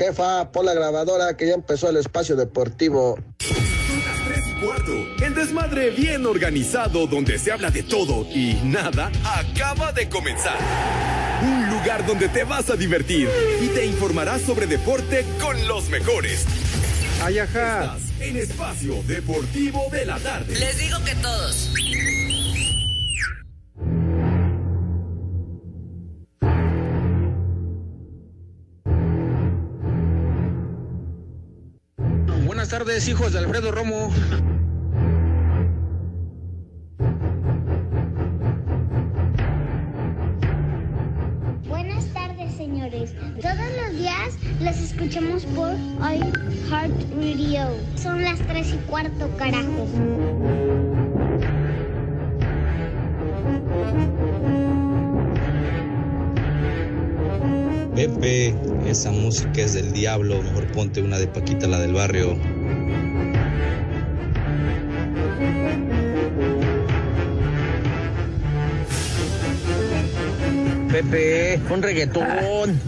Jefa, por la grabadora que ya empezó el espacio deportivo. Cuarto, el desmadre bien organizado donde se habla de todo y nada acaba de comenzar. Un lugar donde te vas a divertir y te informarás sobre deporte con los mejores. Ayaja. Estás en Espacio Deportivo de la Tarde. Les digo que todos. Tardes, hijos de Alfredo Romo. Buenas tardes, señores. Todos los días los escuchamos por Heart Radio. Son las tres y cuarto, carajos. Pepe, esa música es del diablo, mejor ponte una de Paquita, la del barrio. Pepe, un reggaetón.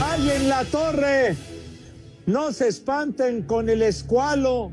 ¡Ay, en la torre! No se espanten con el escualo.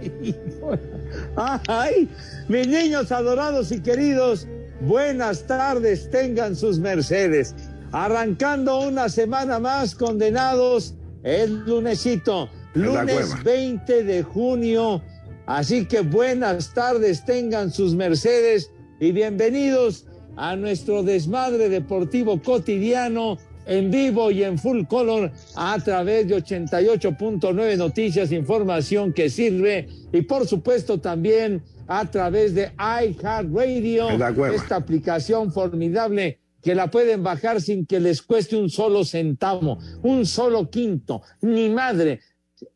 ¡Ay! Mis niños adorados y queridos, buenas tardes, tengan sus mercedes. Arrancando una semana más condenados el lunesito, lunes 20 de junio. Así que buenas tardes, tengan sus mercedes y bienvenidos a nuestro desmadre deportivo cotidiano en vivo y en full color a través de 88.9 Noticias, información que sirve y por supuesto también a través de iHeartRadio, esta aplicación formidable que la pueden bajar sin que les cueste un solo centavo, un solo quinto, ni madre,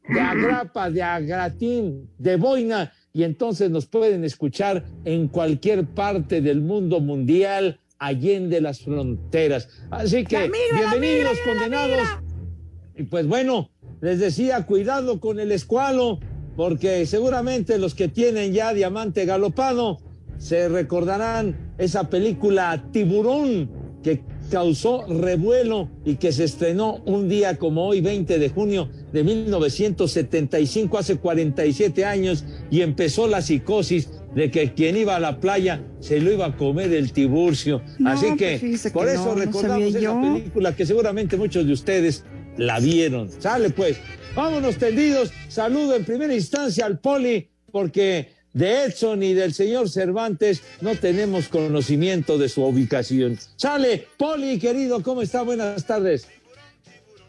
de agrapa, de agratín, de boina, y entonces nos pueden escuchar en cualquier parte del mundo mundial, allende las fronteras. Así que, bienvenidos, condenados. Y pues bueno, les decía, cuidado con el escualo, porque seguramente los que tienen ya diamante galopado se recordarán esa película Tiburón que causó revuelo y que se estrenó un día como hoy, 20 de junio de 1975, hace 47 años, y empezó la psicosis de que quien iba a la playa se lo iba a comer el tiburcio. No, Así pues que por eso no, recordamos esa película que seguramente muchos de ustedes la vieron. Sale pues, vámonos tendidos. Saludo en primera instancia al Poli, porque de Edson y del señor Cervantes no tenemos conocimiento de su ubicación. Sale, Poli, querido, ¿cómo está? Buenas tardes.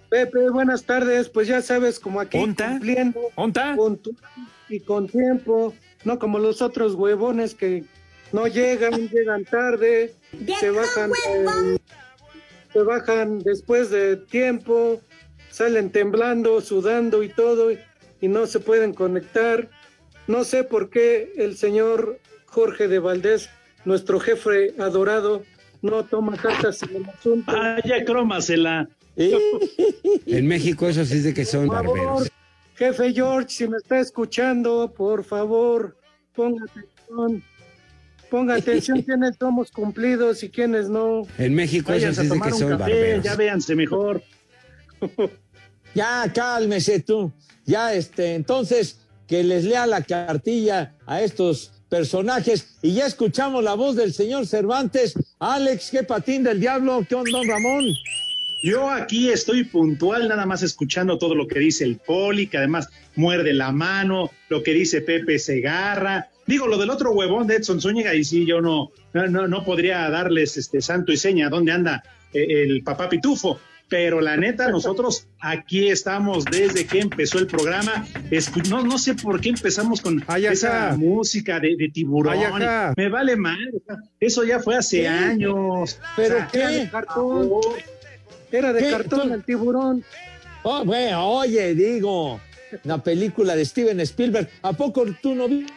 Pepe, buenas tardes. Pues ya sabes, como aquí ¿Onta? cumpliendo ¿Onta? puntual y con tiempo, no como los otros huevones que no llegan, llegan tarde, se bajan, eh, se bajan después de tiempo, salen temblando, sudando y todo, y, no se pueden conectar. No sé por qué el señor Jorge de Valdés, nuestro jefe adorado, no toma cartas en el asunto. Ah, ya crómasela. En México eso sí es de que son Por favor, barberos. jefe George, si me está escuchando, por favor, ponga atención. Ponga atención quiénes somos cumplidos y quiénes no. En México eso sí es de que son café, barberos. ya véanse mejor. Ya, cálmese tú. Ya, este, entonces, que les lea la cartilla a estos personajes y ya escuchamos la voz del señor Cervantes. Alex, qué patín del diablo, ¿qué onda, don Ramón? Yo aquí estoy puntual, nada más escuchando todo lo que dice el poli, que además muerde la mano, lo que dice Pepe Segarra. Digo, lo del otro huevón de Edson Zúñiga, y sí, yo no, no, no, podría darles este santo y seña dónde anda eh, el papá Pitufo. Pero la neta, nosotros aquí estamos desde que empezó el programa. Escu- no, no sé por qué empezamos con Ay, esa música de, de tiburón. Ay. Me vale mal. Eso ya fue hace ¿Qué? años. ¿Pero O sea, Era de qué? cartón. Era de ¿Qué? cartón el tiburón. Oh, bueno, oye, digo, una película de Steven Spielberg. ¿A poco tú no vi-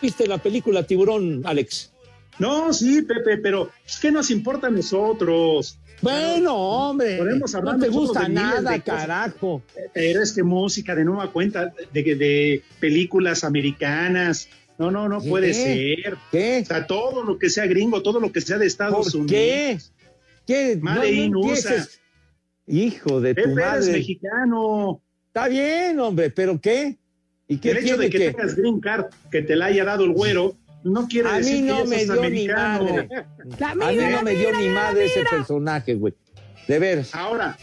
viste la película Tiburón, Alex? No, sí, Pepe, pero ¿qué nos importa a nosotros? Bueno, hombre, Podemos hablar no te gusta de nada, de carajo. Pero es que música de nueva cuenta de, de películas americanas. No, no, no ¿Qué? puede ser. ¿Qué? O sea, todo lo que sea gringo, todo lo que sea de Estados ¿Por Unidos. qué? ¿Qué? In USA. empieces. Hijo de tu Pepe eres madre. mexicano. Está bien, hombre, pero ¿qué? ¿Y qué El hecho de que, que? tengas green card, que te la haya dado el güero, no quiere A decir mí no que me seas dio ni americano. madre. A mí no me dio ni madre ese personaje, güey. De veras. Ahora,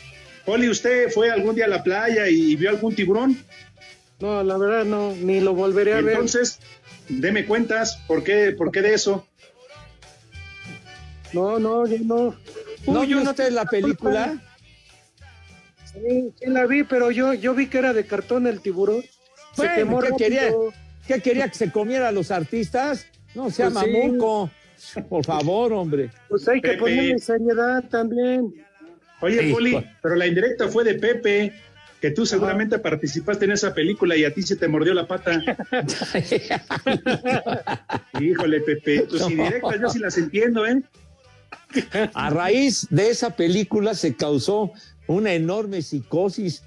Poli, ¿usted fue algún día a la playa y vio algún tiburón? No, la verdad no, ni lo volveré a ver. Entonces, deme cuentas, ¿por qué, por qué de eso? No, no, yo no. ¿No Uy, vio yo no usted la película? Sí, sí la vi, pero yo, yo vi que era de cartón el tiburón. Se Bueno, quemó ¿qué rápido. quería? ¿Qué quería que se comiera a los artistas? No sea Pues sí. mamuco. Por favor, hombre. Pues hay que Pepe. ponerle seriedad también. Oye. Poli, pero la indirecta fue de Pepe, que tú seguramente participaste en esa película y a ti se te mordió la pata. Híjole, Pepe, tus No. indirectas yo sí las entiendo, ¿eh? A raíz de esa película se causó una enorme psicosis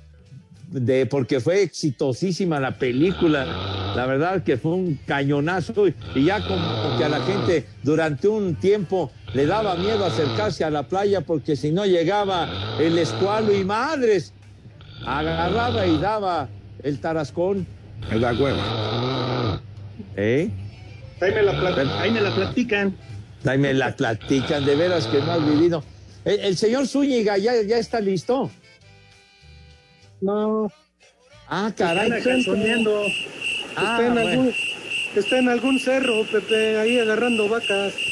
de porque fue exitosísima la película. La verdad que fue un cañonazo y, y ya como que a la gente durante un tiempo le daba miedo acercarse a la playa porque si no llegaba el escualo y madres agarraba y daba el tarascón. De acuerdo. ¿Eh? Ahí me la, ahí me la platican. Ahí me la platican, de veras que no has vivido. El, el señor Zúñiga ya, ya está listo. No, Ah, caray. Están calzoneando. Ah, está, en bueno. algún, está en algún cerro, Pepe, ahí agarrando vacas.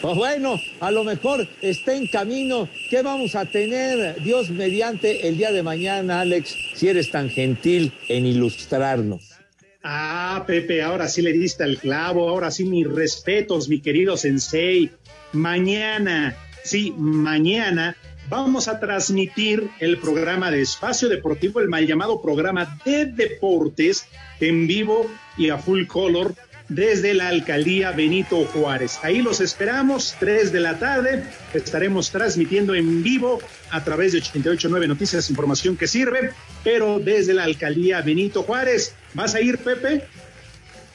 Pues bueno, a lo mejor está en camino. ¿Qué vamos a tener, Dios mediante, el día de mañana, Alex, si eres tan gentil en ilustrarnos? Ah, Pepe, ahora sí le diste al clavo, ahora sí mis respetos, mi querido sensei. Mañana, sí, mañana vamos a transmitir el programa de Espacio Deportivo, el mal llamado programa de deportes en vivo y a full color desde la alcaldía Benito Juárez. Ahí los esperamos, 3 de la tarde. Estaremos transmitiendo en vivo a través de 889 Noticias, información que sirve, pero desde la alcaldía Benito Juárez. ¿Vas a ir, Pepe?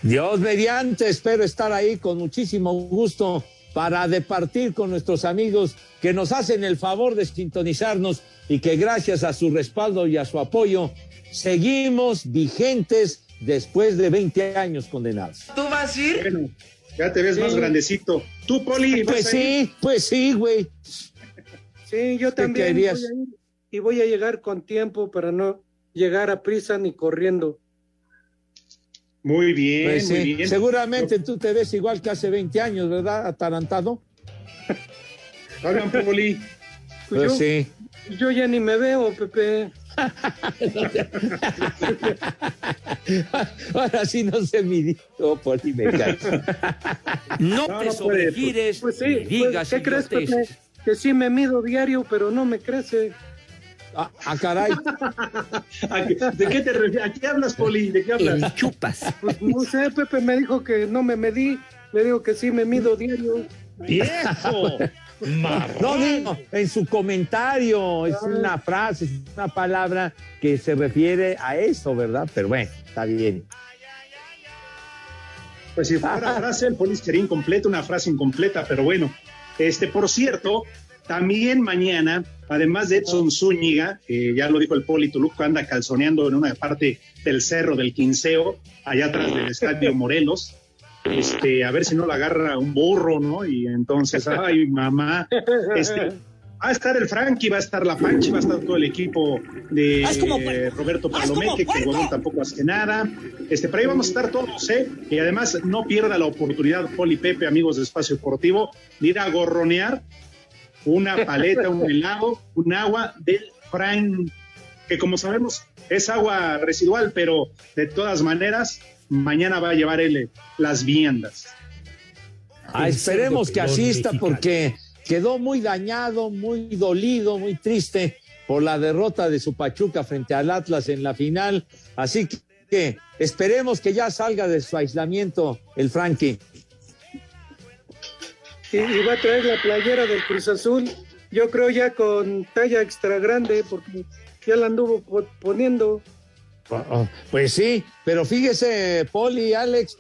Dios mediante, espero estar ahí con muchísimo gusto para departir con nuestros amigos que nos hacen el favor de sintonizarnos y que gracias a su respaldo y a su apoyo seguimos vigentes después de 20 años condenados. Bueno, ya te ves más grandecito. ¿Tú, Poli, vas Pues a ir? sí, pues sí, güey. Sí, yo ¿Qué también voy a ir y voy a llegar con tiempo para no llegar a prisa ni corriendo. Muy bien, Pues muy sí, bien. seguramente tú te ves igual que hace 20 años, ¿verdad? Atarantado. Oigan, Poli, Pues Pues yo, sí. yo ya ni me veo, Pepe. Ahora sí no se midió por ti me cae. No, No, te no puede, sobregires Pues sí, pues, digas ¿qué crees, Pepe? Que sí me mido diario, pero no me crece. Ah, ah, caray. ¿a qué- ¿de qué te refieres? ¿A qué hablas, Poli? ¿De qué hablas? ni chupas. Pues no sé, Pepe me dijo que no me medí. Le digo que sí me mido diario. ¡Viejo! No digo, en su comentario es una frase, es una palabra que se refiere a eso, ¿verdad? Pero bueno, está bien. Pues si fuera frase, el Poli sería incompleta, una frase incompleta, pero bueno. Este, por cierto, también mañana, además de Edson Zúñiga, que ya lo dijo el Poli Toluco, anda calzoneando en una parte del cerro del Quinceo, allá atrás del Estadio Morelos. Este, a ver si no la agarra un burro, ¿no? Y entonces, ay, mamá, este, va a estar el Frankie, va a estar la Panchi, va a estar todo el equipo de eh, Roberto Palomeque, que el huevón tampoco hace nada. Este, pero ahí vamos a estar todos, ¿eh? Y además, no pierda la oportunidad, Poli Pepe, amigos de Espacio Deportivo, de ir a gorronear una paleta, un helado, un agua del Frank, que como sabemos es agua residual, pero de todas maneras, mañana va a llevar él las viandas. Ah, esperemos que asista porque quedó muy dañado, muy dolido, muy triste por la derrota de su Pachuca frente al Atlas en la final. Así que esperemos que ya salga de su aislamiento el Frankie. Y, y va a traer la playera del Cruz Azul. Yo creo ya con talla extra grande, porque ya la anduvo po- poniendo. Pues sí, pero fíjese, Poli, Alex,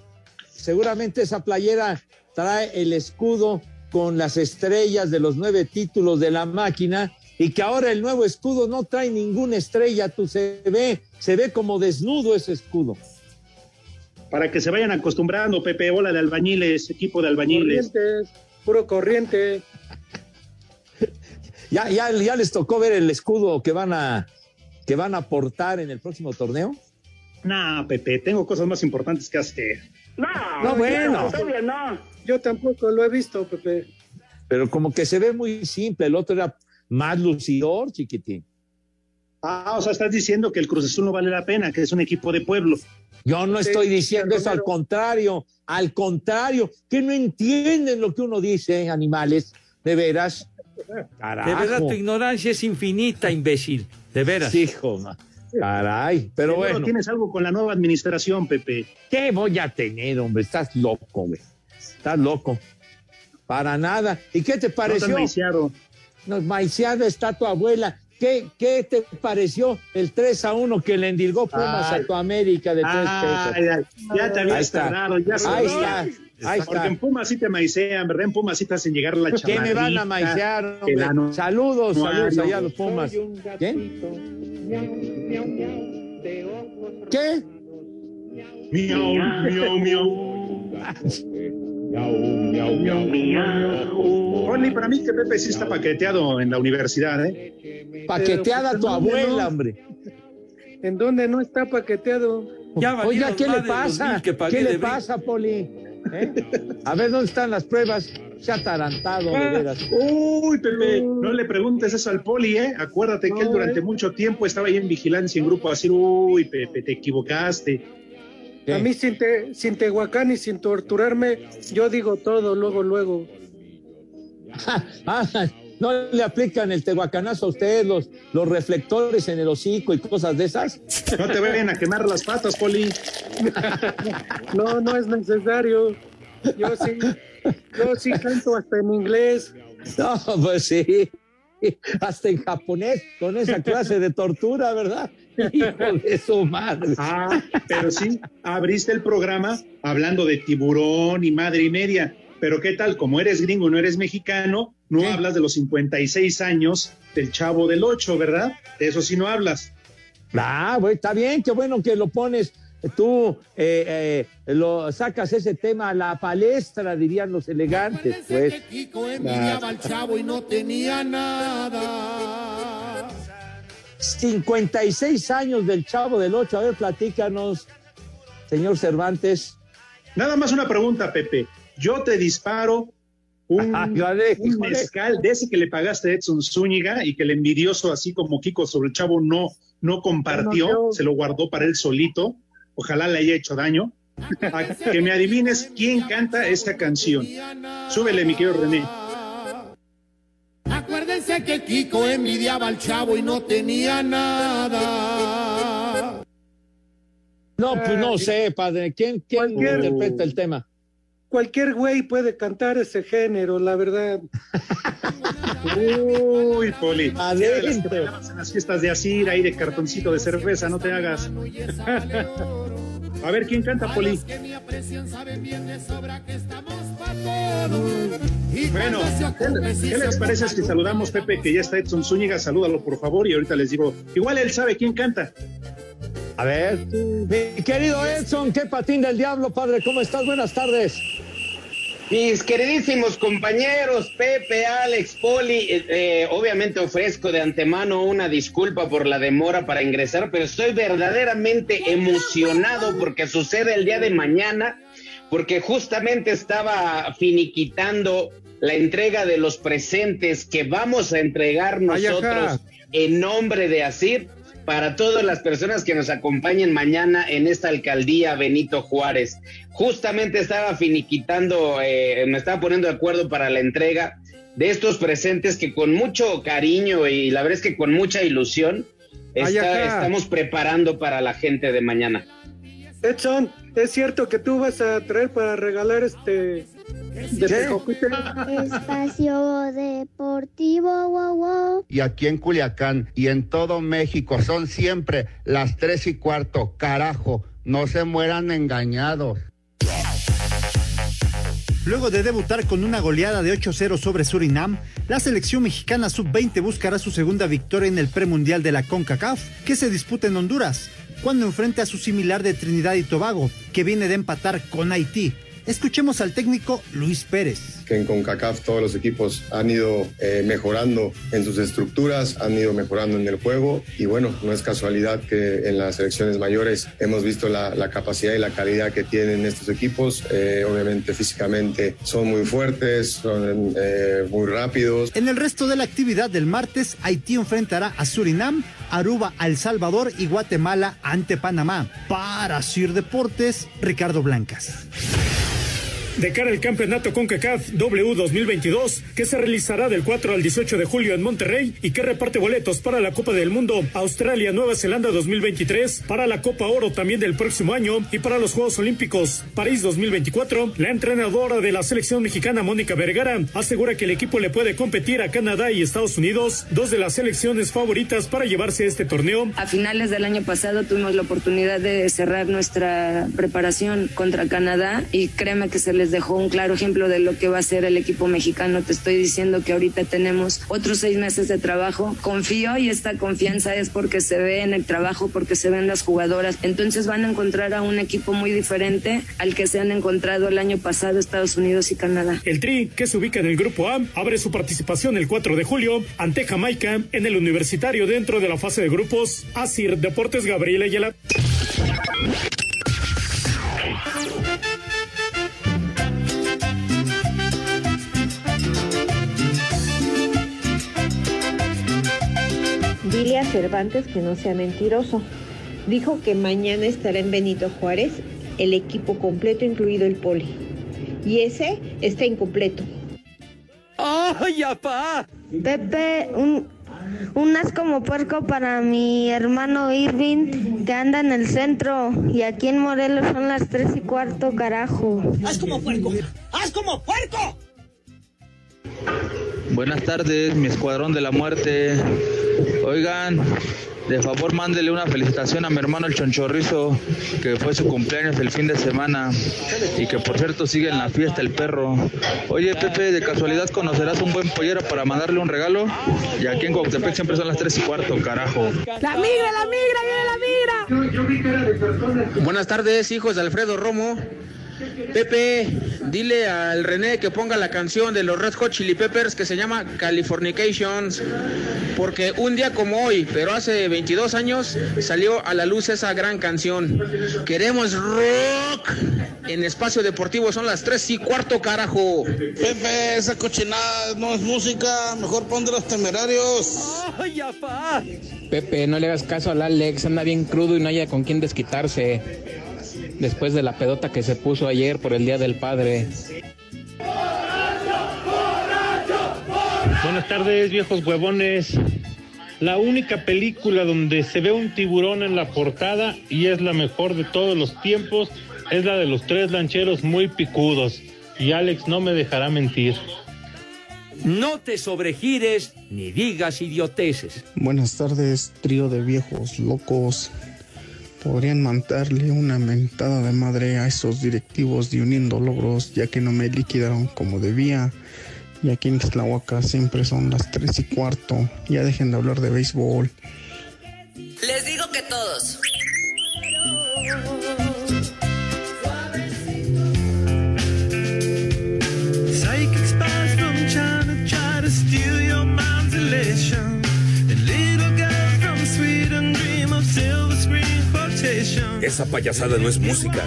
seguramente esa playera trae el escudo con las estrellas de los nueve títulos de la máquina y que ahora el nuevo escudo no trae ninguna estrella, tú se ve, se ve como desnudo ese escudo. Para que se vayan acostumbrando, Pepe, bola de albañiles, equipo de albañiles. Corrientes, puro corriente. ¿Ya, ya, ya les tocó ver el escudo que van a que van a portar en el próximo torneo? Nah, Pepe, tengo cosas más importantes que hacer. No, No, bueno. todavía no. Yo tampoco lo he visto, Pepe. Pero como que se ve muy simple, el otro era más lucidor, chiquitín. Ah, o sea, estás diciendo que el Cruz Azul no vale la pena, que es un equipo de pueblo. Yo no estoy diciendo eso, al contrario, al contrario, que no entienden lo que uno dice, animales, de veras. Carajo. De verdad, tu ignorancia es infinita, imbécil. De veras. Hijo, ma- caray, pero Seguro bueno, tienes algo con la nueva administración, Pepe. ¿qué voy a tener, hombre? Estás loco, güey. Estás loco. Para nada. ¿Y qué te No pareció? maiciado. Nos maiciada está tu abuela. ¿Qué, ¿Qué te pareció el 3 a 1 que le endilgó Pumas Ay. a tu América de tres Ay, pesos? ay, ya te Ahí habías está. tardado, ya Ahí sabía. está, ahí Porque está. en Pumas sí te maicean, ¿verdad? En Pumas sí te hacen llegar la ¿Qué me van a chamarrita, maiciar? hombre? el ano- Saludos, saludos anuario. allá a los Pumas. ¿Quién? ¿Qué? Miau, miau, miau. Oli, para mí que Pepe sí está paqueteado en la universidad, ¿eh? Paqueteada Pero, tu pues, abuela, no. hombre. ¿En dónde no está paqueteado? Ya Oiga, ¿qué le pasa? que ¿Qué le pasa, Poli? ¿Eh? A ver, ¿dónde están las pruebas? Se ha atarantado, de veras. Uy, Pepe, no le preguntes eso al poli, ¿eh? Acuérdate que él durante eh. mucho tiempo estaba ahí en vigilancia en grupo así. Uy, Pepe, te equivocaste. ¿Qué? A mí sin, te, sin Tehuacán y sin torturarme, yo digo todo, luego, luego. Ah, ¿No le aplican el tehuacanazo a ustedes, los, los reflectores en el hocico y cosas de esas? No te vayan a quemar las patas, poli. No, no es necesario. Yo sí, yo sí canto hasta en inglés. No, pues sí. Hasta en japonés, con esa clase de tortura, ¿verdad? Hijo de su madre. Ah, pero sí, abriste el programa hablando de tiburón y madre y media. Pero ¿qué tal? Como eres gringo, no eres mexicano, no ¿Qué? hablas de los 56 años del chavo del 8, ¿verdad? De eso sí no hablas. Ah, güey, está bien, qué bueno que lo pones. Tú eh, eh, lo sacas ese tema a la palestra, dirían los elegantes, pues. Kiko envidiaba al chavo y no tenía nada. 56 años del Chavo del Ocho. A ver, platícanos, señor Cervantes. Nada más una pregunta, Pepe. Yo te disparo un, un mezcal de ese que le pagaste a Edson Zúñiga y que el envidioso, así como Kiko sobre el chavo, no, no compartió, No, no. se lo guardó para él solito. Ojalá le haya hecho daño. A que me adivines quién canta esta canción. Súbele, mi querido René. Acuérdense que Kiko envidiaba al chavo y no tenía nada. No, pues no sé, padre. ¿Quién, quién interpreta el tema? Cualquier güey puede cantar ese género, la verdad. Uy, Poli. Adentro. En las fiestas de Asir, ahí de cartoncito de cerveza, no te hagas. A ver, ¿quién canta, Poli? Bueno, ¿qué, les parece si saludamos, Pepe, que ya está Edson Zúñiga? Salúdalo, por favor, y ahorita les digo. Igual él sabe quién canta. A ver, mi querido Edson, qué patín del diablo, padre. ¿Cómo estás? Buenas tardes. Mis queridísimos compañeros, Pepe, Alex, Poli, eh, eh, obviamente ofrezco de antemano una disculpa por la demora para ingresar, pero estoy verdaderamente emocionado porque sucede el día de mañana, porque justamente estaba finiquitando la entrega de los presentes que vamos a entregar nosotros en nombre de Asir para todas las personas que nos acompañen mañana en esta alcaldía Benito Juárez. Justamente estaba finiquitando, eh, me estaba poniendo de acuerdo para la entrega de estos presentes que con mucho cariño y la verdad es que con mucha ilusión está- estamos preparando para la gente de mañana. Edson, ¿es cierto que tú vas a traer para regalar este. Espacio Deportivo, wow, wow. y aquí en Culiacán y en todo México son siempre las tres y cuarto. Carajo, no se mueran engañados. Luego de debutar con una goleada de 8-0 sobre Surinam, la selección mexicana sub-20 buscará su segunda victoria en el premundial de la CONCACAF, que se disputa en Honduras, cuando enfrente a su similar de Trinidad y Tobago, que viene de empatar con Haití. Escuchemos al técnico Luis Pérez. Que en CONCACAF todos los equipos han ido eh, mejorando en sus estructuras, han ido mejorando en el juego y bueno, no es casualidad que en las selecciones mayores hemos visto la, la capacidad y la calidad que tienen estos equipos. Eh, obviamente físicamente son muy fuertes, son eh, muy rápidos. En el resto de la actividad del martes, Haití enfrentará a Surinam, Aruba a El Salvador y Guatemala ante Panamá. Para Sir Deportes, Ricardo Blancas de cara al campeonato CONCACAF W 2022 que se realizará del 4 al 18 de julio en Monterrey y que reparte boletos para la Copa del Mundo Australia Nueva Zelanda 2023, para la Copa Oro también del próximo año y para los Juegos Olímpicos París 2024. La entrenadora de la selección mexicana Mónica Vergara asegura que el equipo le puede competir a Canadá y Estados Unidos, dos de las selecciones favoritas para llevarse a este torneo. A finales del año pasado tuvimos la oportunidad de cerrar nuestra preparación contra Canadá y créeme que se les dejó un claro ejemplo de lo que va a ser el equipo mexicano. Te estoy diciendo que ahorita tenemos otros seis meses de trabajo. Confío y esta confianza es porque se ve en el trabajo, porque se ven las jugadoras. Entonces van a encontrar a un equipo muy diferente al que se han encontrado el año pasado Estados Unidos y Canadá. El Tri, que se ubica en el grupo A, abre su participación el 4 de julio ante Jamaica en el universitario dentro de la fase de grupos. Asir Deportes Gabriela Ayala. Dile a Cervantes que no sea mentiroso. Dijo que mañana estará en Benito Juárez el equipo completo, incluido el poli. Y ese está incompleto. ¡Ay, apá! Pepe, un, unas como puerco para mi hermano Irving, que anda en el centro. Y aquí en Morelos son las tres y cuarto, carajo. ¡Haz como puerco! ¡Haz como puerco! Buenas tardes, mi escuadrón de la muerte. Oigan, de favor mándele una felicitación a mi hermano el Chonchorrizo, que fue su cumpleaños el fin de semana y que por cierto sigue en la fiesta el perro. Oye Pepe, de casualidad conocerás un buen pollero para mandarle un regalo. Y aquí en Coctepec siempre son las tres y cuarto, carajo. La migra, la migra, viene la migra. Buenas tardes, hijos de Alfredo Romo. Pepe, dile al René que ponga la canción de los Red Hot Chili Peppers que se llama Californications, porque un día como hoy, pero hace 22 años, salió a la luz esa gran canción. Queremos rock en espacio deportivo, son las 3 y cuarto, carajo. Pepe, esa cochinada no es música, mejor pon de los temerarios. ¡Ay, apá! Pepe, no le hagas caso al Alex, anda bien crudo y no haya con quién desquitarse después de la pedota que se puso ayer por el Día del Padre. Buenas tardes, viejos huevones. La única película donde se ve un tiburón en la portada y es la mejor de todos los tiempos es la de los tres lancheros muy picudos. Y Alex no me dejará mentir. No te sobregires ni digas idioteces. Buenas tardes, trío de viejos locos podrían mandarle una mentada de madre a esos directivos de Uniendo Logros, ya que no me liquidaron como debía. Y aquí en Tlahuaca siempre son las 3 y cuarto. Ya dejen de hablar de béisbol. Esa payasada no es música.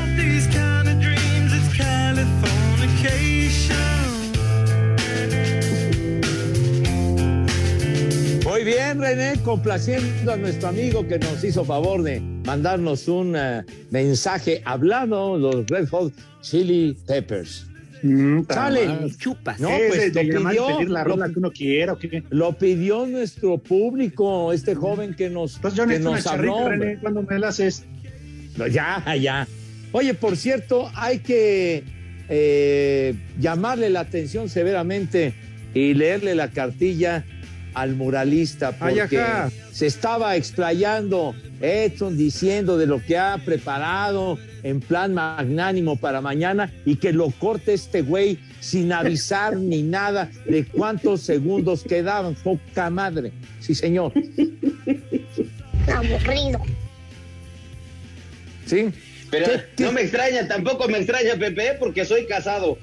Muy bien, René, complaciendo a nuestro amigo que nos hizo favor de mandarnos un eh, mensaje hablado, los Red Hot Chili Peppers. Sale, mal. chupas. No, pues de lo pidió, pedir la lo- rola que uno quiera o qué. Lo pidió nuestro público, este joven que nos, Pues yo que una nos habló. charrita, hombre. René, cuando me la haces. No, ya, ya. Oye, por cierto, hay que eh, llamarle la atención severamente y leerle la cartilla al muralista porque se estaba explayando Edson diciendo de lo que ha preparado en plan magnánimo para mañana y que lo corte este güey sin avisar ni nada de cuántos segundos quedaban. Poca madre. Sí, señor. Aburrido. Sí. Pero no me extraña, tampoco me extraña, Pepe, porque soy casado.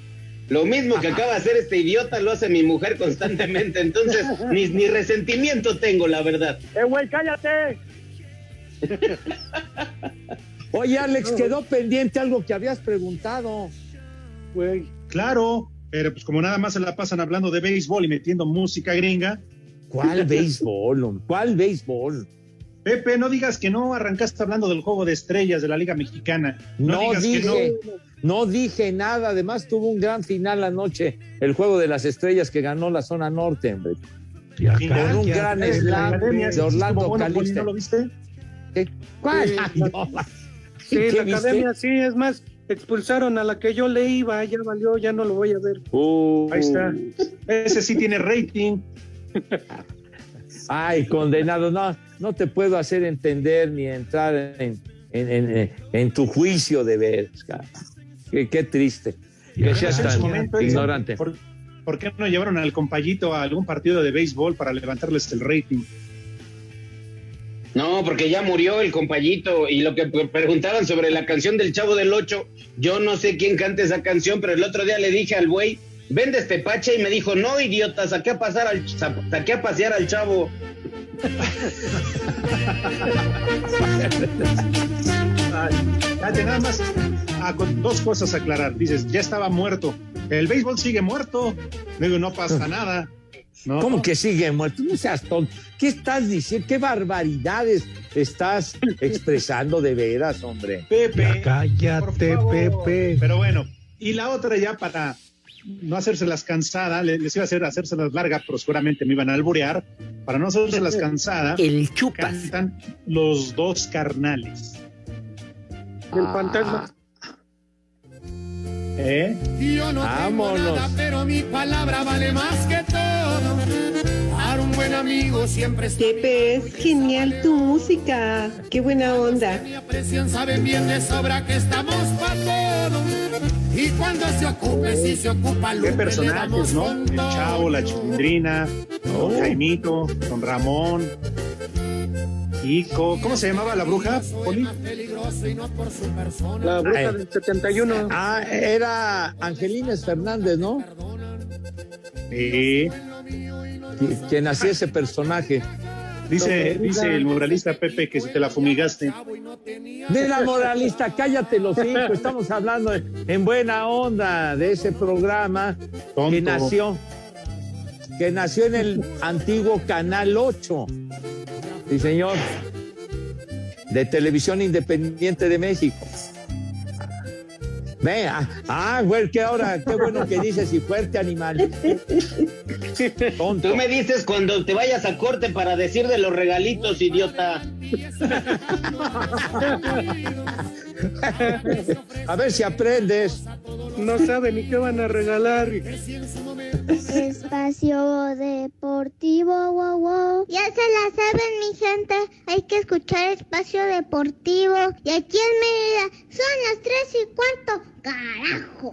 Lo mismo que acaba de hacer este idiota lo hace mi mujer constantemente. Entonces, ni, ni resentimiento tengo, la verdad. ¡Eh, güey, cállate! Oye, Alex, quedó pendiente algo que habías preguntado. Güey, claro, pero pues como nada más se la pasan hablando de béisbol y metiendo música gringa. ¿Cuál béisbol? ¿Cuál béisbol? Pepe, no digas que no arrancaste hablando del juego de estrellas de la Liga Mexicana. No, digas dije, que no. dije nada. Además, tuvo un gran final anoche el juego de las estrellas que ganó la zona norte, hombre. Con un gran la slam de Orlando bueno, Poli, Caliste. ¿No lo viste? ¿Cuál? Sí, Ay, no. Sí, ¿Qué la viste? academia, sí, es más, expulsaron a la que yo le iba, ya valió, ya no lo voy a ver. Uh. Ahí está. Ese sí tiene rating. Ay, condenado, no, no te puedo hacer entender ni entrar en, en- en- en tu juicio de cara. Qué, qué triste que seas tan momento, ignorante. ¿Por, por qué no llevaron al compayito a algún partido de béisbol para levantarles el rating? No, porque ya murió el compayito y lo que pre- preguntaban sobre la canción del Chavo del Ocho, yo no sé quién canta esa canción, pero el otro día le dije al güey, vende este pache y me dijo, no, idiota, saqué a, pasar al, sa- saqué a pasear al chavo. Ay, nada más ah, con dos cosas a aclarar. Dices, ya estaba muerto. El béisbol sigue muerto. Luego no pasa nada. No. ¿Cómo que sigue muerto? No seas tonto. ¿Qué estás diciendo? ¿Qué barbaridades estás expresando de veras, hombre? Pepe. cállate, Pepe. Pero bueno, y la otra ya para no hacérselas cansada, le- les iba a hacer hacérselas larga, pero seguramente me iban a alburear. Para no hacérselas cansada, El chupas. cantan los dos carnales. El fantasma. ¿Eh? Yo no Vámonos. tengo nada, pero mi palabra vale más que todo. Buen amigo siempre está. Pepe, es genial tu música. Qué buena onda. Mi aprecian, saben bien de sobra que estamos para todo. Y cuando se ocupe, si se ocupa, Qué Lupe, le personajes, ¿no? El. Chavo, la Chilindrina, don Jaimito, don Ramón, Ico. ¿Cómo se llamaba la bruja, Poli? La bruja Ay. del 71. Ah, era Angelines Fernández, ¿no? Sí. Qui- Quien hacía ese personaje. Dice, dice el muralista Pepe que si te la fumigaste. Mira, moralista, cállate los cinco. Estamos hablando en buena onda de ese programa que nació, que nació en el antiguo Canal 8. Sí, señor. De Televisión Independiente de México. Vea, ah, güey, qué hora, qué bueno que dices y fuerte animal. Tonto. Tú me dices cuando te vayas a corte para decir de los regalitos, idiota. A ver si aprendes. No sabe ni qué van a regalar. Espacio Deportivo, wow, wow. Ya se la saben, mi gente. Hay que escuchar Espacio Deportivo. Y aquí en Mérida son las tres y cuarto. ¡Carajo!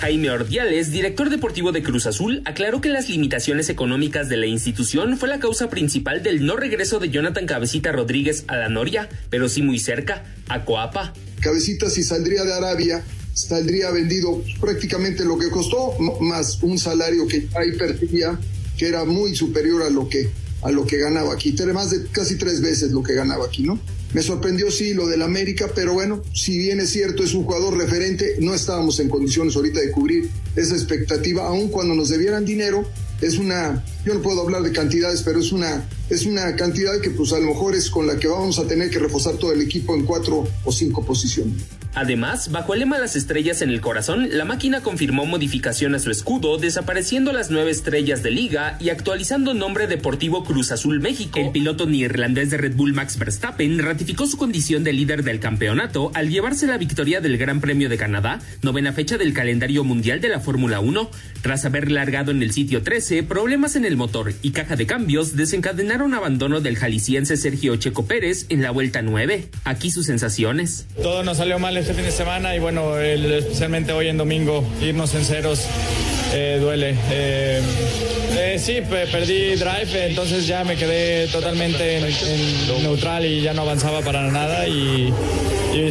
Jaime Ordiales, director deportivo de Cruz Azul, aclaró que las limitaciones económicas de la institución fue la causa principal del no regreso de Jonathan Cabecita Rodríguez a la Noria, pero sí muy cerca, a Coapa. Cabecita si saldría de Arabia, saldría vendido prácticamente lo que costó, más un salario que ahí percibía, que era muy superior a lo que, a lo que ganaba aquí, más de casi tres veces lo que ganaba aquí, ¿no? Me sorprendió sí lo del América, pero bueno, si bien es cierto, es un jugador referente, no estábamos en condiciones ahorita de cubrir esa expectativa, aun cuando nos debieran dinero, es una, yo no puedo hablar de cantidades, pero es una, es una cantidad que pues a lo mejor es con la que vamos a tener que reforzar todo el equipo en cuatro o cinco posiciones. Además, bajo el lema Las estrellas en el corazón, la máquina confirmó modificación a su escudo, desapareciendo las nueve estrellas de liga y actualizando nombre deportivo Cruz Azul México. El piloto neerlandés de Red Bull Max Verstappen ratificó su condición de líder del campeonato al llevarse la victoria del Gran Premio de Canadá, novena fecha del calendario mundial de la Fórmula 1. Tras haber largado en el sitio 13, problemas en el motor y caja de cambios desencadenaron abandono del jalisciense Sergio Checo Pérez en la vuelta 9. Aquí sus sensaciones. Todo nos salió mal este fin de semana y bueno, especialmente hoy en domingo, irnos en ceros eh, duele. Eh, eh, sí, pe- perdí drive, entonces ya me quedé totalmente en, en neutral y ya no avanzaba para nada y,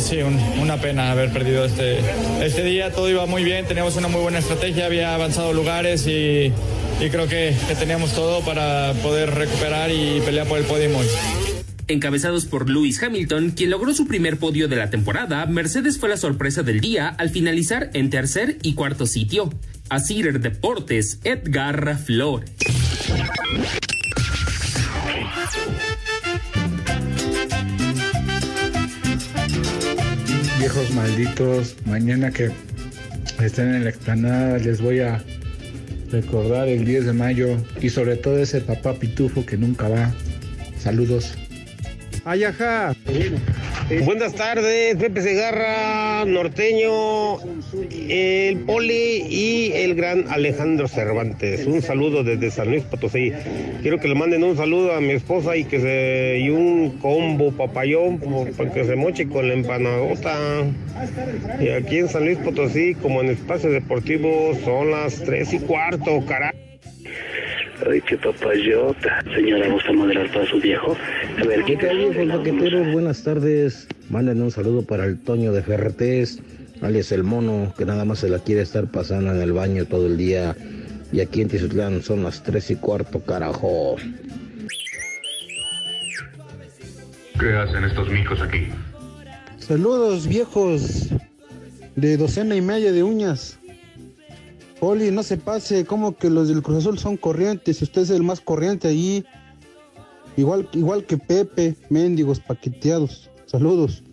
sí, un- una pena haber perdido este, este día. Todo iba muy bien, teníamos una muy buena estrategia, había avanzado lugares y, y creo que, teníamos todo para poder recuperar y pelear por el podio. Encabezados por Lewis Hamilton, quien logró su primer podio de la temporada, Mercedes fue la sorpresa del día al finalizar en tercer y cuarto sitio. A Deportes, Edgar Flores. Viejos malditos, mañana que estén en la explanada les voy a recordar el 10 de mayo y sobre todo ese papá pitufo que nunca va. Saludos. Ayaja. Buenas tardes, Pepe Segarra, norteño, el Poli y el gran Alejandro Cervantes. Un saludo desde San Luis Potosí. Quiero que le manden un saludo a mi esposa y que se y un combo papayón para que se moche con la empanadota. Y aquí en San Luis Potosí, como en espacio deportivo, son las tres y cuarto, carajo. Ay, qué papayota. Señora, ¿gusta moderar para su viejo? A ver, ¿qué tal, baqueteros? Buenas tardes. Manden un saludo para el Toño de Ferretés, alias el mono, que nada más se la quiere estar pasando en el baño todo el día. Y aquí en Tizutlán son las tres y cuarto, carajo. ¿Qué hacen estos micos aquí? Saludos viejos de docena y media de uñas. Poli, no se pase, como que los del Cruz Azul son corrientes, usted es el más corriente allí. Igual, igual que Pepe, mendigos paqueteados. Saludos.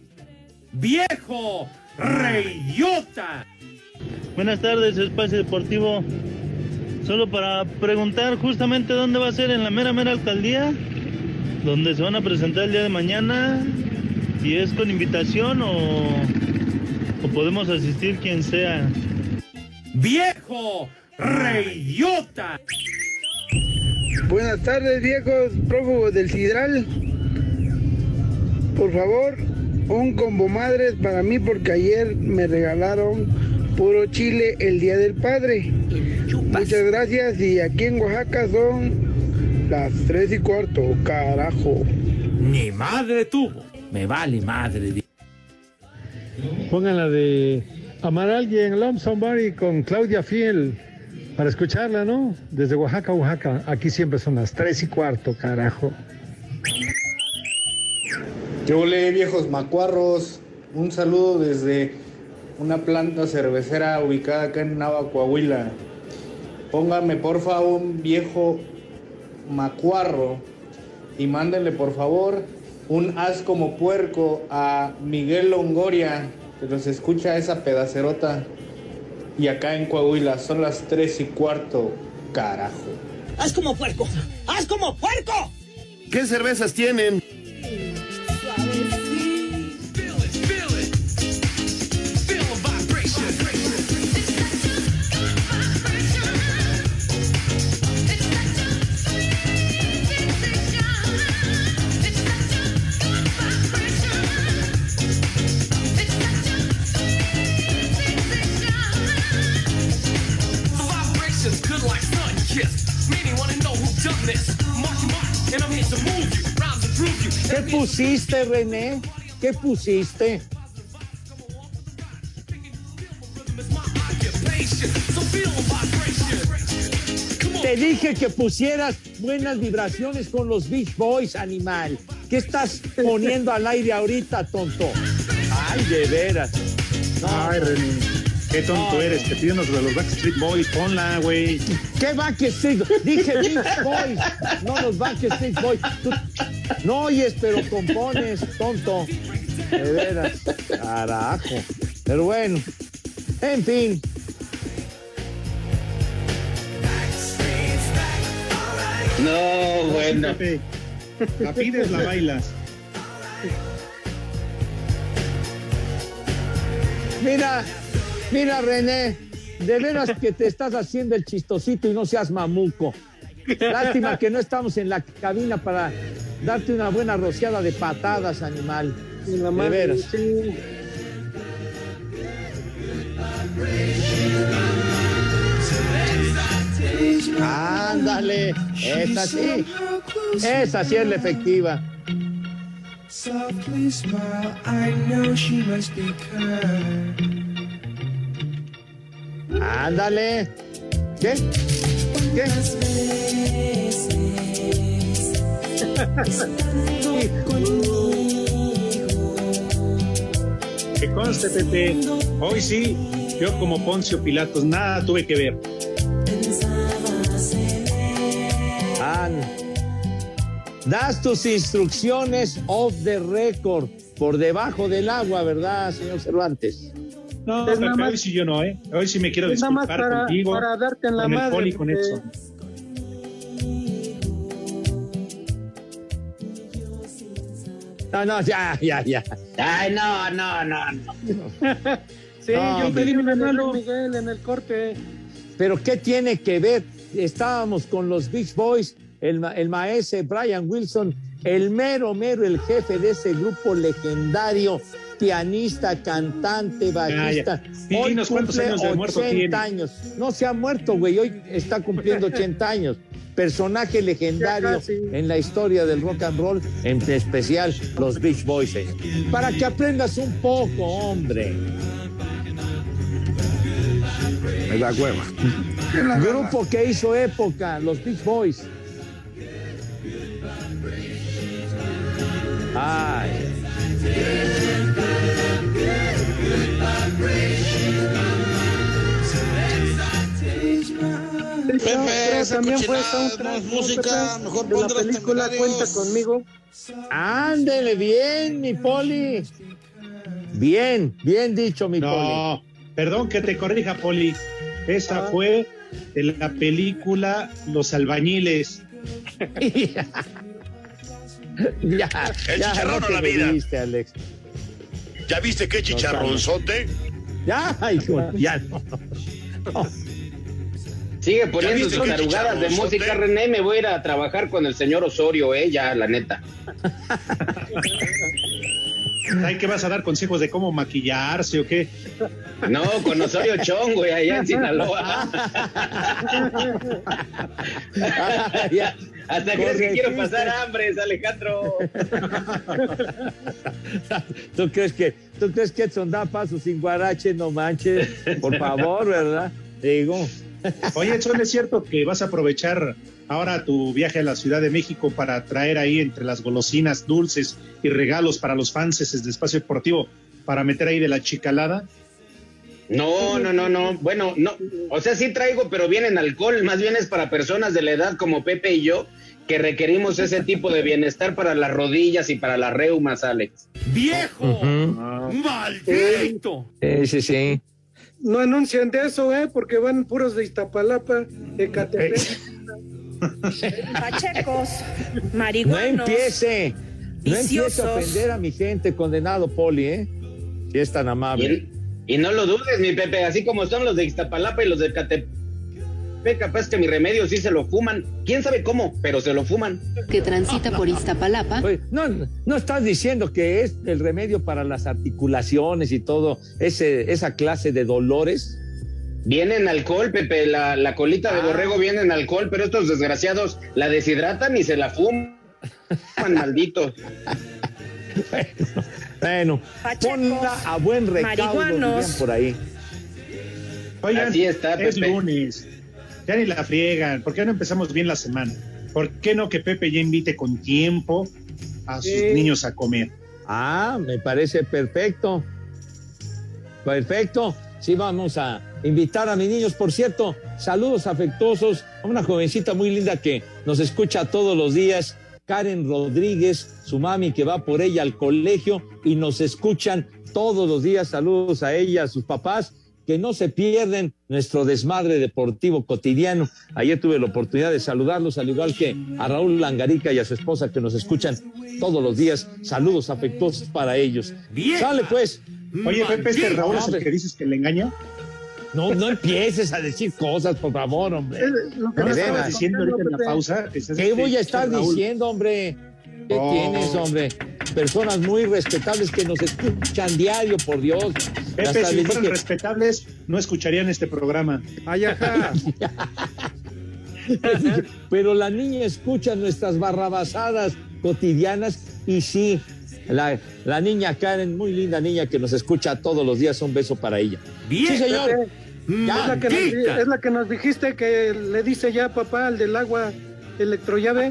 ¡Viejo! ¡Reyota! Buenas tardes, Espacio Deportivo. Solo para preguntar justamente dónde va a ser en la mera mera alcaldía, donde se van a presentar el día de mañana, y es con invitación o, o podemos asistir quien sea. ¡Viejo! ¡Reyota! Buenas tardes, viejos prófugos del Sidral. Por favor, un combo madres para mí porque ayer me regalaron puro chile el Día del Padre. Muchas gracias y aquí en Oaxaca son las tres y cuarto, carajo. Ni madre tuvo. Me vale madre. Pongan la de Amar a alguien, Love Somebody con Claudia Fiel para escucharla, ¿no? Desde Oaxaca, Oaxaca. Aquí siempre son las tres y cuarto, carajo. Yo volé viejos macuarros. Un saludo desde una planta cervecera ubicada acá en Nava, Coahuila. Pónganme porfa un viejo macuarro y mándenle por favor un as como puerco a Miguel Longoria, nos escucha esa pedacerota. Y acá en Coahuila son las tres y cuarto, carajo. ¡Haz como puerco! ¡Haz como puerco! ¿Qué cervezas tienen? Pusiste, René? ¿Qué pusiste? Te dije que pusieras buenas vibraciones con los Beach Boys, animal. ¿Qué estás poniendo al aire ahorita, tonto? Ay, de veras. Ay, René. Qué tonto No, eres, te pidiendo de los Backstreet Boys, ponla, güey. ¿Qué Backstreet? Dije Beach Boys, no los Backstreet Boys. Tú no oyes, pero compones, tonto. De veras, carajo. Pero bueno, en fin. No, bueno. La pides, la bailas. Mira, mira, René, de veras que te estás haciendo el chistosito y no seas mamuco. Lástima que no estamos en la cabina para darte una buena rociada de patadas, animal. De veras. Ándale, esa sí, esa sí es la efectiva. Softly smile, I know she must be kind. Ándale. ¿Qué? ¿Qué? Que conste, Pepe. Hoy sí, yo como Poncio Pilatos, nada tuve que ver. Ah, das tus instrucciones off the record, por debajo del agua, ¿verdad, señor Cervantes? No, Pepe, nada más- hoy sí yo no, ¿eh? Hoy sí me quiero Es nada más disculpar para- contigo, para darte en la con el madre, Poli, con porque- Edson. No, no, ya, ya, ya. Ay, no, no, no, no. Sí, No, yo pedí mi hermano Miguel en el corte. Pero ¿qué tiene que ver? Estábamos con los Beach Boys, el, el maese Brian Wilson, el mero, mero, el jefe de ese grupo legendario, pianista, cantante, bajista. Ya, ya. Dinos cuántos cumple años de muerto 80 tiene. años. No se ha muerto, güey, hoy está cumpliendo 80 años. Personaje legendario en la historia del rock and roll, en especial los Beach Boys. señor. Para que aprendas un poco, hombre. Es la hueva. Grupo que hizo época, los Beach Boys. Ay. Pepe, también fue soundtrack, ¿no, música, mejor de la película. Cuenta conmigo. Ándele bien, mi Poli. Bien, bien dicho, mi No, perdón que te corrija, Poli. Esa fue de la película Los Albañiles. Poli. ya, El ya, chicharrón no la vida. diste, Alex. ¿Ya viste qué chicharronzote? Ya, hijo, ya no. Sigue ¿Ya poniendo sus tarugadas de música, René. Me voy a ir a trabajar con el señor Osorio, eh, ya, la neta. Ay, ¿qué vas a dar consejos de cómo maquillarse o qué? No, con Osorio Chong, güey, allá en Sinaloa. Ya. Hasta crees que quiero pasar hambre, Alejandro. ¿Tú crees que, tú crees que Edson da paso sin guarache? No manches, por favor, ¿verdad? Digo. Oye, Edson, ¿es cierto que vas a aprovechar ahora tu viaje a la Ciudad de México para traer ahí entre las golosinas dulces y regalos para los fans de Espacio Deportivo para meter ahí de la chicalada? No, no, no, no. Bueno, no. O sea, sí traigo, pero viene en alcohol. Más bien es para personas de la edad como Pepe y yo que requerimos ese tipo de bienestar para las rodillas y para las reumas, Alex. ¡Viejo! ¡Maldito! Sí, sí, sí. No anuncian de eso, ¿eh? Porque van puros de Iztapalapa, de Catepec. Pachecos, No marihuanos. empiece, no empiece a ofender a mi gente, condenado Poli, ¿eh? Si es tan amable. Y, y no lo dudes, mi Pepe, así como son los de Iztapalapa y los de Catepec, capaz que mi remedio sí se lo fuman. ¿Quién sabe cómo? Pero se lo fuman. que transita por Iztapalapa. Oye, no, no estás diciendo que es el remedio para las articulaciones y todo, ese, esa clase de dolores. Viene en alcohol, Pepe, la, la colita de Ah. borrego viene en alcohol, pero estos desgraciados la deshidratan y se la fuman, malditos. Bueno, ponla a buen recaudo, por ahí. Oigan, Así está, es Pepe. lunes. Ya ni la friegan. ¿Por qué no empezamos bien la semana? ¿Por qué no que Pepe ya invite con tiempo a sus Sí. niños a comer? Ah, me parece perfecto. Perfecto. Sí, vamos a invitar a mis niños. Por cierto, saludos afectuosos a una jovencita muy linda que nos escucha todos los días Karen Rodríguez, su mami que va por ella al colegio y nos escuchan todos los días. Saludos a ella, a sus papás, que no se pierden nuestro desmadre deportivo cotidiano. Ayer tuve la oportunidad de saludarlos, al igual que a Raúl Langarica y a su esposa que nos escuchan todos los días. Saludos afectuosos para ellos. Sale pues. Oye, Pepe, este Raúl es el que dices que le engaña. No, no empieces a decir cosas, por favor, hombre. Lo que me estabas diciendo ahorita en la pausa. ¿Qué este- voy a estar diciendo, hombre? ¿Qué Oh. tienes, hombre? Personas muy respetables que nos escuchan diario, por Dios. Pepe, Hasta si les fueran dije- respetables, no escucharían este programa. Ay, ajá. Pero la niña escucha nuestras barrabasadas cotidianas y sí, la, la niña Karen, muy linda niña que nos escucha todos los días, un beso para ella. Bien, sí, señor. Pepe. Es la, que nos, es la que nos dijiste que le dice ya papá al del agua electrollave.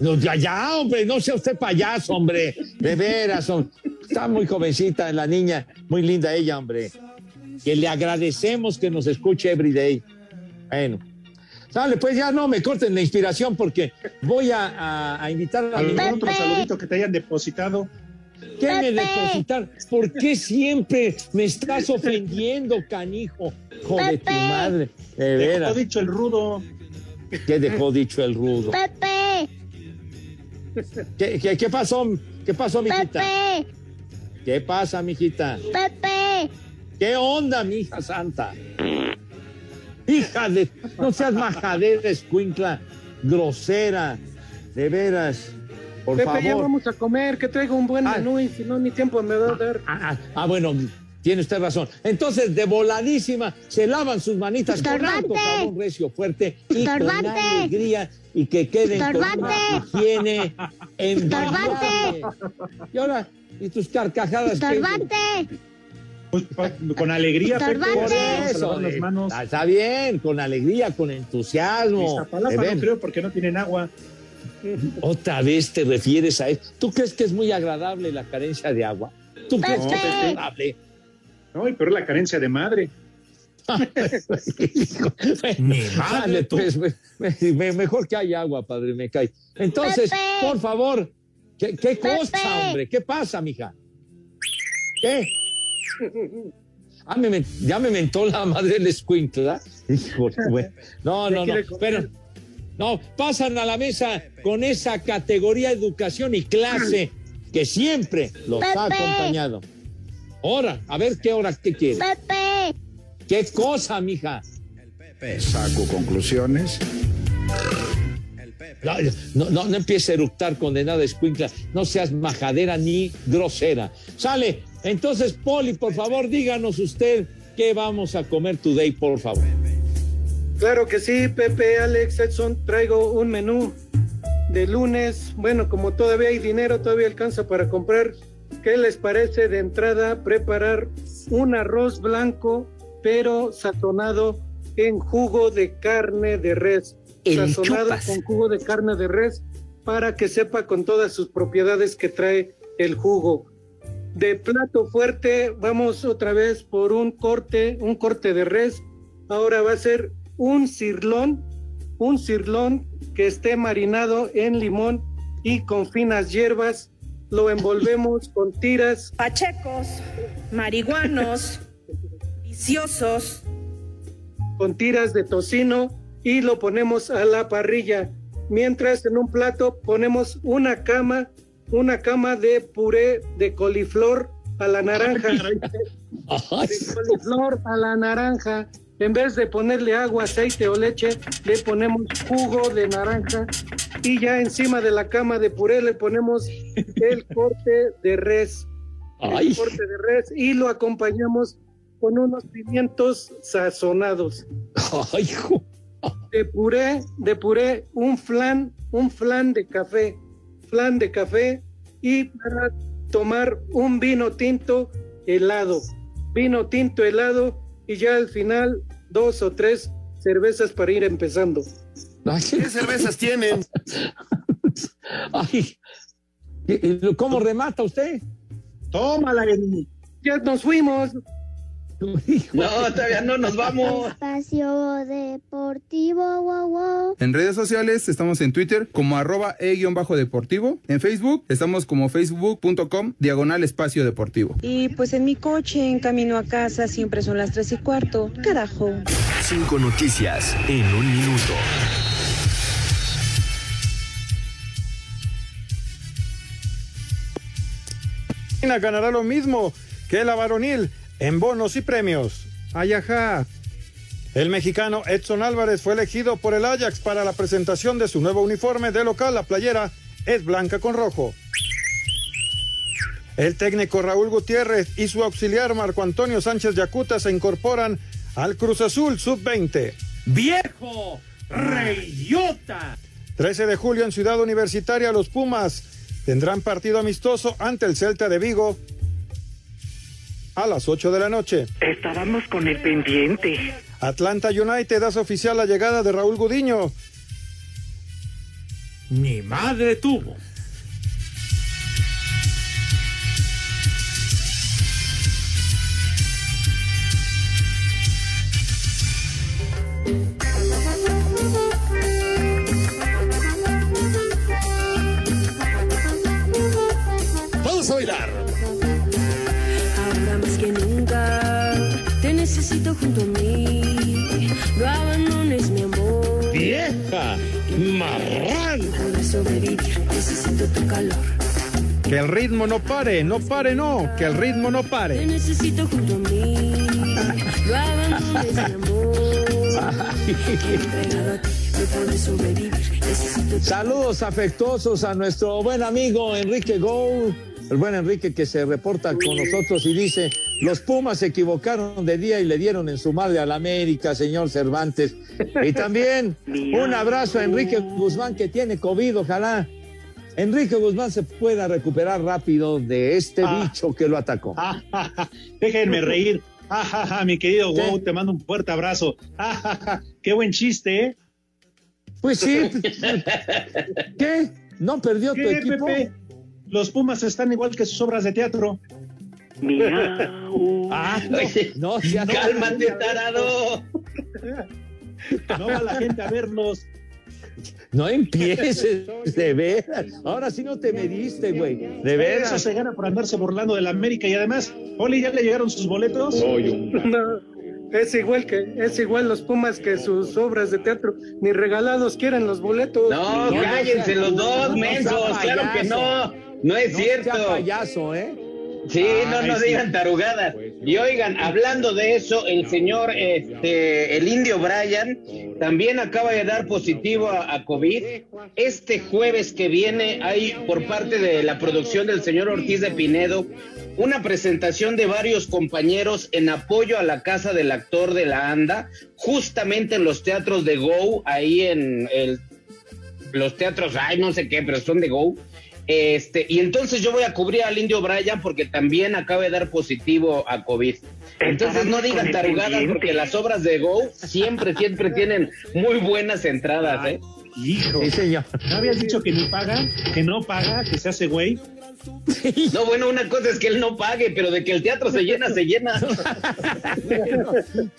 No, ya, ya, hombre, no sea usted payaso, hombre. De veras, hom- está muy jovencita la niña, muy linda ella, hombre. Que le agradecemos que nos escuche every day. Bueno. Sale, pues ya no me corten la inspiración porque voy a, a- a invitar a ¿Algún otro saludito que te hayan depositado? ¿Qué me depositar? ¿Por qué siempre me estás ofendiendo, canijo? Joder, tu madre. De veras. Dejó dicho el rudo. ¿Qué dejó dicho el rudo? Pepe, ¿Qué, qué, qué pasó? ¿Qué pasó, mijita? Pepe, ¿Qué pasa, mijita? Pepe. ¿Qué onda, mija santa? Hija de... No seas majadera, escuincla, grosera, de veras, por Pepe, ya favor. vamos a comer, que traigo un buen menú y si no, ni tiempo me va a dar. Ah, ah, bueno, tiene usted razón. Entonces, de voladísima, se lavan sus manitas con Estorbante. harto jabón recio fuerte y Estorbante. con alegría y que queden con una Estorbante. higiene envidiable. Y ahora, ¿y tus carcajadas? Estorbante. Pues, Con alegría. Estorbante. lavar Eso, las eh, manos. está bien, con alegría, con entusiasmo. No creo porque no tienen agua. Otra vez te refieres a eso. ¿Tú crees que es muy agradable la carencia de agua? ¿Tú crees que es agradable? No, y peor la carencia de madre. Pues, me- me- mejor que haya agua, padre, me cae. Entonces, Pepe. por favor, ¿qué, qué cosa, Pepe. hombre? ¿Qué pasa, mija? ¿Qué? Ah, me ya me mentó la madre del escuincla. Güey. No, no, no. Pero, no, pasan a la mesa con esa categoría educación y clase que siempre los ha acompañado. Hora, a ver qué hora, qué quiere. Pepe. ¿Qué cosa, mija? Saco conclusiones. No, no, no, no empiece a eructar condenada escuincla. No seas majadera ni grosera. Sale. Entonces, Poli, por favor, díganos usted qué vamos a comer today, por favor. Claro que sí, Pepe, Alex, Edson, traigo un menú de lunes. Bueno, como todavía hay dinero, todavía alcanza para comprar. ¿Qué les parece de entrada preparar un arroz blanco, pero sazonado en jugo de carne de res? El sazonado chupas. con jugo de carne de res para que sepa con todas sus propiedades que trae el jugo. De plato fuerte, vamos otra vez por un corte, un corte de res. Ahora va a ser un cirlón, un cirlón que esté marinado en limón y con finas hierbas. Lo envolvemos con tiras. Pachecos, marihuanos, viciosos. con tiras de tocino y lo ponemos a la parrilla. Mientras en un plato ponemos una cama, una cama de puré de coliflor a la naranja. De coliflor a la naranja. En vez de ponerle agua, aceite o leche, le ponemos jugo de naranja y ya encima de la cama de puré le ponemos el corte de res. Ay. El corte de res y lo acompañamos con unos pimientos sazonados. Ay, hijo. De puré, de puré, un flan, un flan de café, flan de café y para tomar un vino tinto helado, vino tinto helado y ya al final dos o tres cervezas para ir empezando. ¿Qué cervezas tienen? Ay, ¿y- y ¿cómo remata usted? Tómala, Ya nos fuimos. No, todavía no nos vamos. Espacio Deportivo, wow, wow. En redes sociales estamos en Twitter como arroba e-deportivo. En Facebook estamos como facebook.com diagonal espacio deportivo. Y pues en mi coche, en camino a casa, siempre son las tres y cuarto. Carajo. Cinco noticias en un minuto. ganará lo mismo que la varonil en bonos y premios. Ayaja. El mexicano Edson Álvarez fue elegido por el Ajax para la presentación de su nuevo uniforme de local. La playera es blanca con rojo. El técnico Raúl Gutiérrez y su auxiliar Marco Antonio Sánchez Yacuta se incorporan al Cruz Azul Sub-20. ¡Viejo! ¡Reyota! 13 de julio en Ciudad Universitaria, los Pumas tendrán partido amistoso ante el Celta de Vigo a las 8 de la noche. Estábamos con el pendiente. Atlanta United hace oficial la llegada de Raúl Gudiño. Mi madre tuvo. ¡Marrán! Para sobrevivir necesito tu calor. Que el ritmo no pare, no pare, no, que el ritmo no Te pare. necesito junto a mí. No abandones amor. Saludos afectuosos a nuestro buen amigo Enrique Gou, el buen Enrique que se reporta con nosotros y dice, los Pumas se equivocaron de día y le dieron en su madre a la América, señor Cervantes. Y también un abrazo a Enrique Guzmán que tiene COVID, ojalá. Enrique Guzmán se pueda recuperar rápido de este Ah. bicho que lo atacó. Déjenme reír. Ah, ja, ja, mi querido Wow, te mando un fuerte abrazo. Qué buen chiste, ¿eh? Pues sí. ¿Qué? ¿No perdió tu ¿Qué, equipo? Pepe? Los Pumas están igual que sus obras de teatro. Ah, no, no, seas- Cálmate, tarado. No va la gente a verlos. No empieces, de veras. Ahora sí no te mediste, güey. De Eso veras. se gana por andarse burlando de la América y además, Oli, ¿ya le llegaron sus boletos? No, es igual que es igual los Pumas que sus obras de teatro, ni regalados quieren los boletos. No, No, cállense los dos, mensos. Claro que no. No es No cierto. sea payaso, ¿eh? Sí, no nos sí. digan tarugadas. Y oigan, hablando de eso, el señor, este, el indio Brian, también acaba de dar positivo a, a COVID. Este jueves que viene hay por parte de la producción del señor Ortiz de Pinedo una presentación de varios compañeros en apoyo a la casa del actor de la ANDA, justamente en los teatros de Go, ahí en el, los teatros, ay, no sé qué, pero son de Go. Este, y entonces yo voy a cubrir al indio Brian porque también acaba de dar positivo a COVID. Entonces no digan tarugadas porque las obras de Go siempre, siempre tienen muy buenas entradas, ¿eh? Hijo. Sí, señor. ¿No habías dicho que ni paga? ¿Que no paga? ¿Que se hace güey? No, bueno, una cosa es que él no pague, pero de que el teatro se llena, se llena.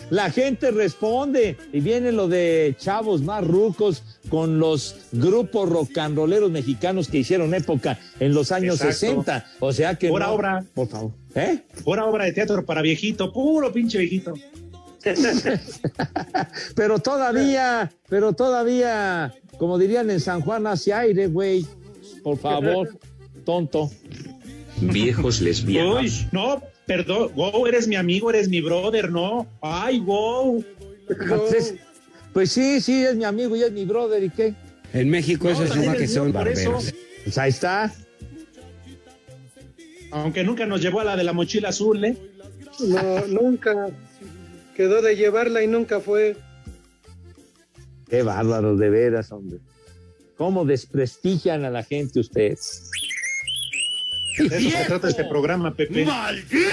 La gente responde y viene lo de chavos más rucos con los grupos rocanroleros mexicanos que hicieron época en los años Exacto. 60. O sea que Pura no- obra. Por favor. ¿Eh? Pura obra de teatro para viejito, puro pinche viejito. Pero todavía, pero todavía, como dirían en San Juan, hacia aire, güey. Por favor, tonto. Viejos lesbianos. Uy, no, perdón, Wow, eres mi amigo, eres mi brother, no. Ay, Wow. Pues, pues sí, sí, es mi amigo y es mi brother, ¿y qué? En México No, eso también llama que es son barberos. Pues ahí está. Aunque nunca nos llevó a la de la mochila azul, ¿eh? No, nunca quedó de llevarla y nunca fue. Qué bárbaros, de veras, hombre. ¿Cómo desprestigian a la gente ustedes? De eso se trata este programa, Pepe.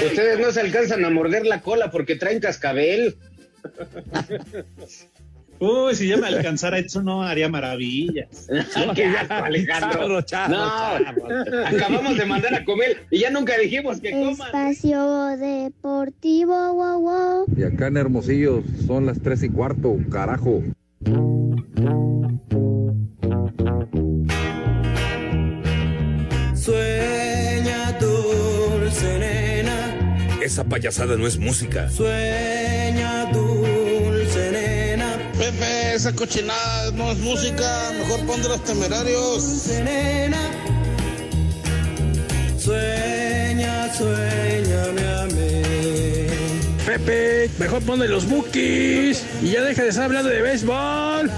Ustedes no se alcanzan a morder la cola porque traen cascabel. Uy, si ya me alcanzara eso no haría maravillas. No, qué asco, Alejandro. Charro, charro, no, acabamos de mandar a comer y ya nunca dijimos que coman. Espacio Deportivo, wow, wow. Y acá en Hermosillo son las tres y cuarto, carajo. Esa payasada no es música. sueña dulce nena, Pepe, esa cochinada no es música, mejor pon de los temerarios. dulce nena. Sueña, sueñame a mí. Pepe, mejor ponle los bookies y ya deja de estar hablando de béisbol.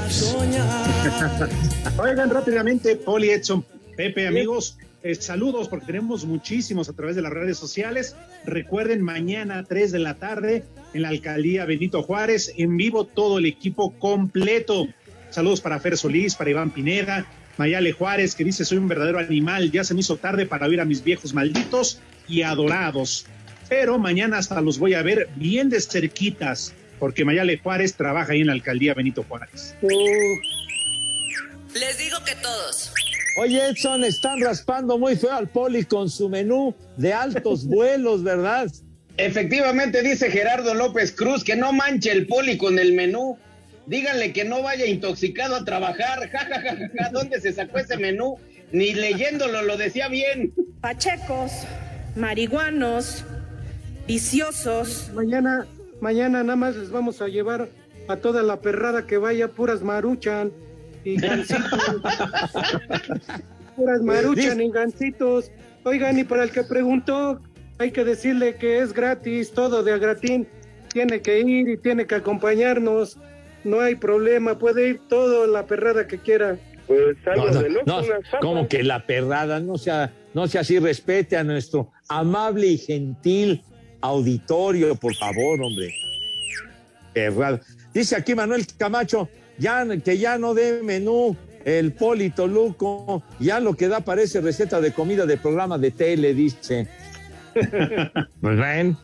Oigan rápidamente, Poli Edson, Pepe, amigos, eh, saludos porque tenemos muchísimos a través de las redes sociales. Recuerden, mañana a 3 de la tarde en la alcaldía Benito Juárez, en vivo todo el equipo completo. Saludos para Fer Solís, para Iván Pineda, Mayale Juárez, que dice: Soy un verdadero animal, ya se me hizo tarde para oír a mis viejos malditos y adorados. Pero mañana hasta los voy a ver bien de cerquitas, porque Mayale Juárez trabaja ahí en la alcaldía Benito Juárez. Les digo que todos. Oye, Edson, están raspando muy feo al poli con su menú de altos vuelos, ¿verdad? Efectivamente, dice Gerardo López Cruz que no manche el poli con el menú. Díganle que no vaya intoxicado a trabajar. Ja, ja, ja, ja, ja. ¿Dónde se sacó ese menú? Ni leyéndolo lo decía bien. Pachecos, marihuanos, viciosos. Mañana, mañana nada más les vamos a llevar a toda la perrada que vaya puras maruchan y gancitos. puras maruchan y gancitos. Oigan, y para el que preguntó, hay que decirle que es gratis, todo de a gratín. Tiene que ir y tiene que acompañarnos. No hay problema, puede ir toda la perrada que quiera. Pues No, no, no, como que la perrada, no sea, no sea así, respete a nuestro amable y gentil auditorio, por favor, hombre. Perrada. Dice aquí Manuel Camacho, ya, que ya no dé menú el Polito Luco, ya lo que da parece receta de comida de programa de tele, dice. Pues ven.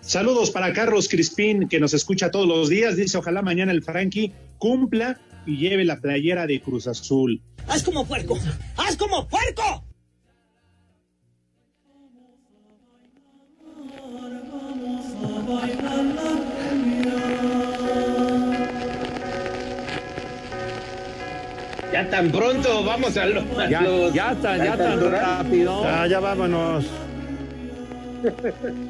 Saludos para Carlos Crispín, que nos escucha todos los días. Dice, ojalá mañana el Frankie cumpla y lleve la playera de Cruz Azul. ¡Haz como puerco! ¡Haz como puerco! Ya tan pronto vamos a, lo- a Ya, los. ya tan, ya a tan Durán. rápido. Ah, ya vámonos.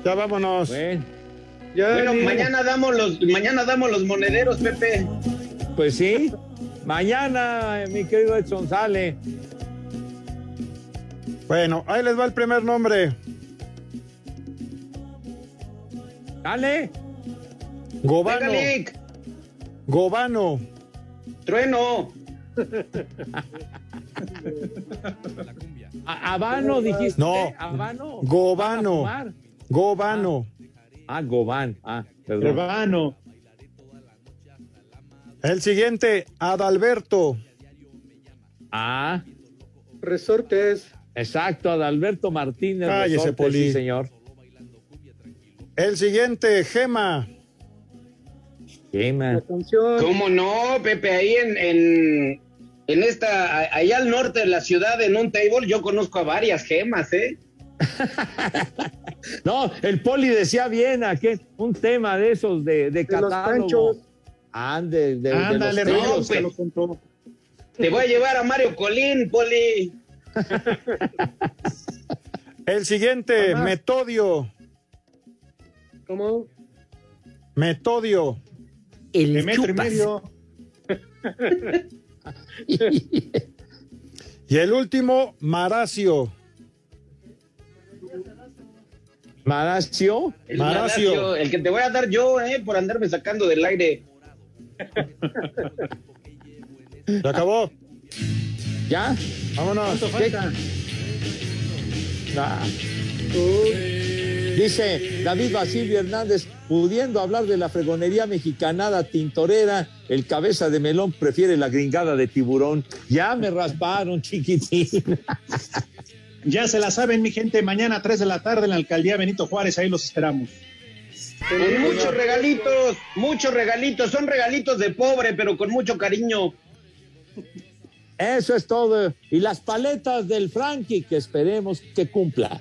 Ya vámonos. Bueno, mañana damos los, mañana damos los monederos, Pepe. Pues sí, mañana, mi querido Edson sale. Bueno, ahí les va el primer nombre. Dale. Gobano. Gobano. Trueno. Habano dijiste. No. Habano. Gobano. Gobano. Ah, Gobán. Ah, perdón. Gobano. El siguiente, Adalberto. Ah, Resortes. exacto, Adalberto Martínez. Cállese, Resortes, Poli. Sí, señor. El siguiente, Gema. Canción. ¿Cómo no, Pepe? Ahí en, en, en esta, allá al norte de la ciudad, en un table, yo conozco a varias gemas, ¿eh? No, el Poli decía bien aquel, un tema de esos de, de De los panchos. Ande, de, de Ándale, los no, contó. Te voy a llevar a Mario Colín, Poli. El siguiente, Metodio. ¿Cómo? Metodio. De metro y medio. Y el último, Maracio. Maracio. El Maracio. Maracio, El que te voy a dar yo, ¿eh? Por andarme sacando del aire. Se acabó. ¿Ya? Vámonos. ¿Cuánto falta? Ah. Dice David Basilio Hernández, pudiendo hablar de la fregonería mexicanada tintorera, el cabeza de melón prefiere la gringada de tiburón. Ya me rasparon, chiquitín. Ya se la saben, mi gente. Mañana a 3 de la tarde en la alcaldía Benito Juárez. Ahí los esperamos. Con muchos regalitos, muchos regalitos. Son regalitos de pobre, pero con mucho cariño. Eso es todo. Y las paletas del Frankie, que esperemos que cumpla.